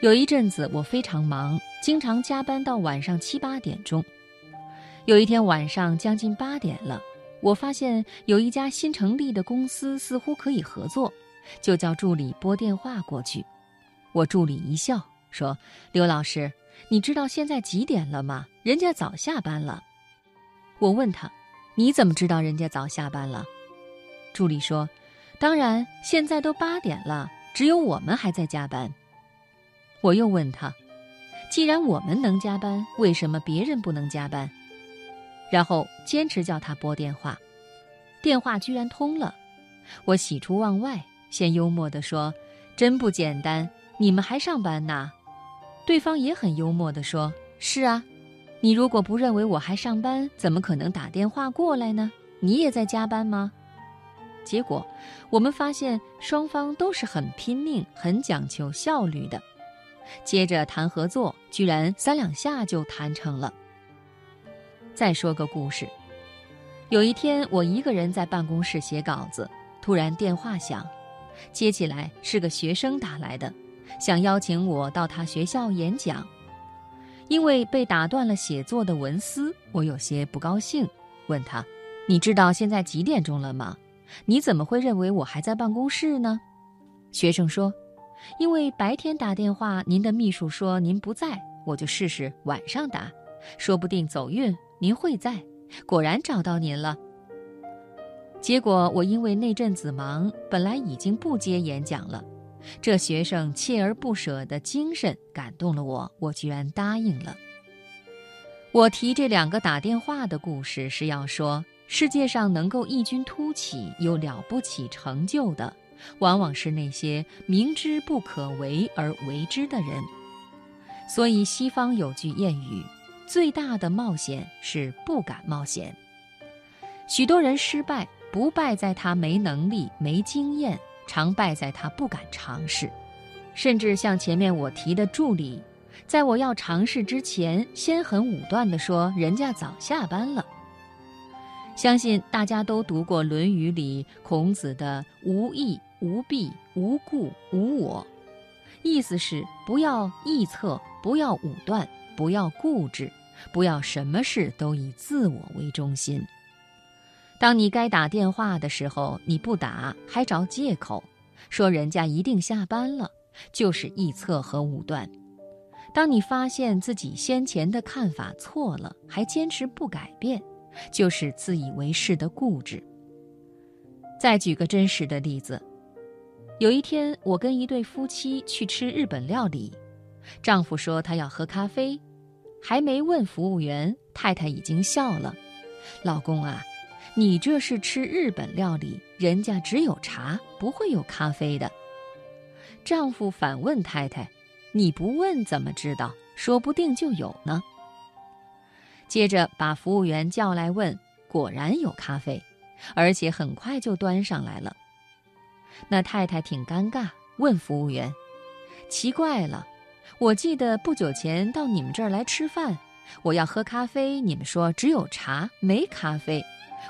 有一阵子我非常忙，经常加班到晚上七八点钟。有一天晚上将近八点了，我发现有一家新成立的公司似乎可以合作，就叫助理拨电话过去。我助理一笑说：“刘老师，你知道现在几点了吗？人家早下班了。”我问他：“你怎么知道人家早下班了？”助理说：“当然，现在都八点了，只有我们还在加班。”我又问他：“既然我们能加班，为什么别人不能加班？”然后坚持叫他拨电话，电话居然通了。我喜出望外，先幽默地说：“真不简单，你们还上班呢？”对方也很幽默地说：“是啊，你如果不认为我还上班，怎么可能打电话过来呢？你也在加班吗？”结果我们发现双方都是很拼命、很讲求效率的。接着谈合作，居然三两下就谈成了。再说个故事，有一天我一个人在办公室写稿子，突然电话响，接起来是个学生打来的，想邀请我到他学校演讲。因为被打断了写作的文思，我有些不高兴，问他：“你知道现在几点钟了吗？你怎么会认为我还在办公室呢？”学生说。因为白天打电话，您的秘书说您不在，我就试试晚上打，说不定走运，您会在。果然找到您了。结果我因为那阵子忙，本来已经不接演讲了。这学生锲而不舍的精神感动了我，我居然答应了。我提这两个打电话的故事，是要说世界上能够异军突起、有了不起成就的。往往是那些明知不可为而为之的人，所以西方有句谚语：“最大的冒险是不敢冒险。”许多人失败，不败在他没能力、没经验，常败在他不敢尝试。甚至像前面我提的助理，在我要尝试之前，先很武断地说：“人家早下班了。”相信大家都读过《论语》里孔子的“无义”。无弊、无故、无我，意思是不要臆测，不要武断，不要固执，不要什么事都以自我为中心。当你该打电话的时候，你不打，还找借口说人家一定下班了，就是臆测和武断。当你发现自己先前的看法错了，还坚持不改变，就是自以为是的固执。再举个真实的例子。有一天，我跟一对夫妻去吃日本料理，丈夫说他要喝咖啡，还没问服务员，太太已经笑了：“老公啊，你这是吃日本料理，人家只有茶，不会有咖啡的。”丈夫反问太太：“你不问怎么知道？说不定就有呢。”接着把服务员叫来问，果然有咖啡，而且很快就端上来了。那太太挺尴尬，问服务员：“奇怪了，我记得不久前到你们这儿来吃饭，我要喝咖啡，你们说只有茶没咖啡，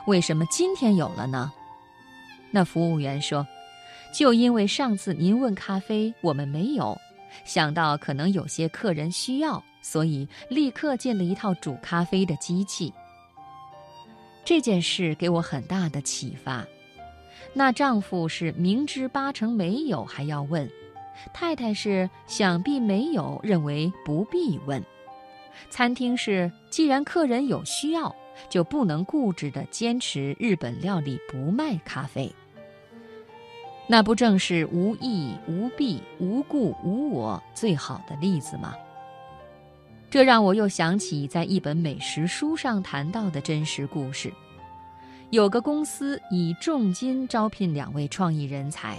为什么今天有了呢？”那服务员说：“就因为上次您问咖啡，我们没有，想到可能有些客人需要，所以立刻建了一套煮咖啡的机器。”这件事给我很大的启发。那丈夫是明知八成没有还要问，太太是想必没有，认为不必问。餐厅是既然客人有需要，就不能固执地坚持日本料理不卖咖啡。那不正是无义无弊无故无我最好的例子吗？这让我又想起在一本美食书上谈到的真实故事。有个公司以重金招聘两位创意人才，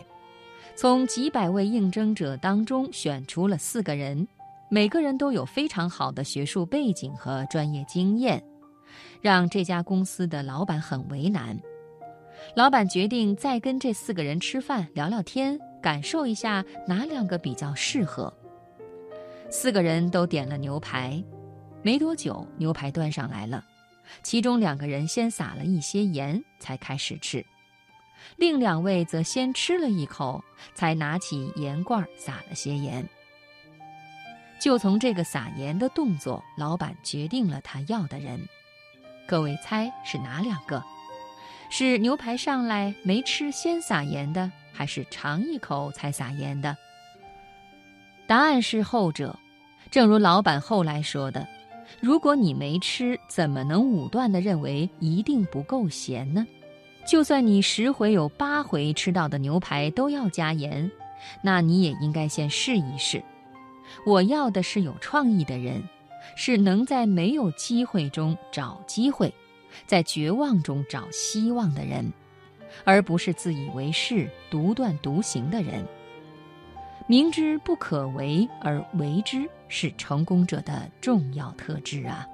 从几百位应征者当中选出了四个人，每个人都有非常好的学术背景和专业经验，让这家公司的老板很为难。老板决定再跟这四个人吃饭聊聊天，感受一下哪两个比较适合。四个人都点了牛排，没多久牛排端上来了。其中两个人先撒了一些盐，才开始吃；另两位则先吃了一口，才拿起盐罐撒了些盐。就从这个撒盐的动作，老板决定了他要的人。各位猜是哪两个？是牛排上来没吃先撒盐的，还是尝一口才撒盐的？答案是后者。正如老板后来说的：“如果你没吃，怎么能武断地认为一定不够咸呢？就算你十回有八回吃到的牛排都要加盐，那你也应该先试一试。我要的是有创意的人，是能在没有机会中找机会，在绝望中找希望的人，而不是自以为是、独断独行的人。”明知不可为而为之，是成功者的重要特质啊。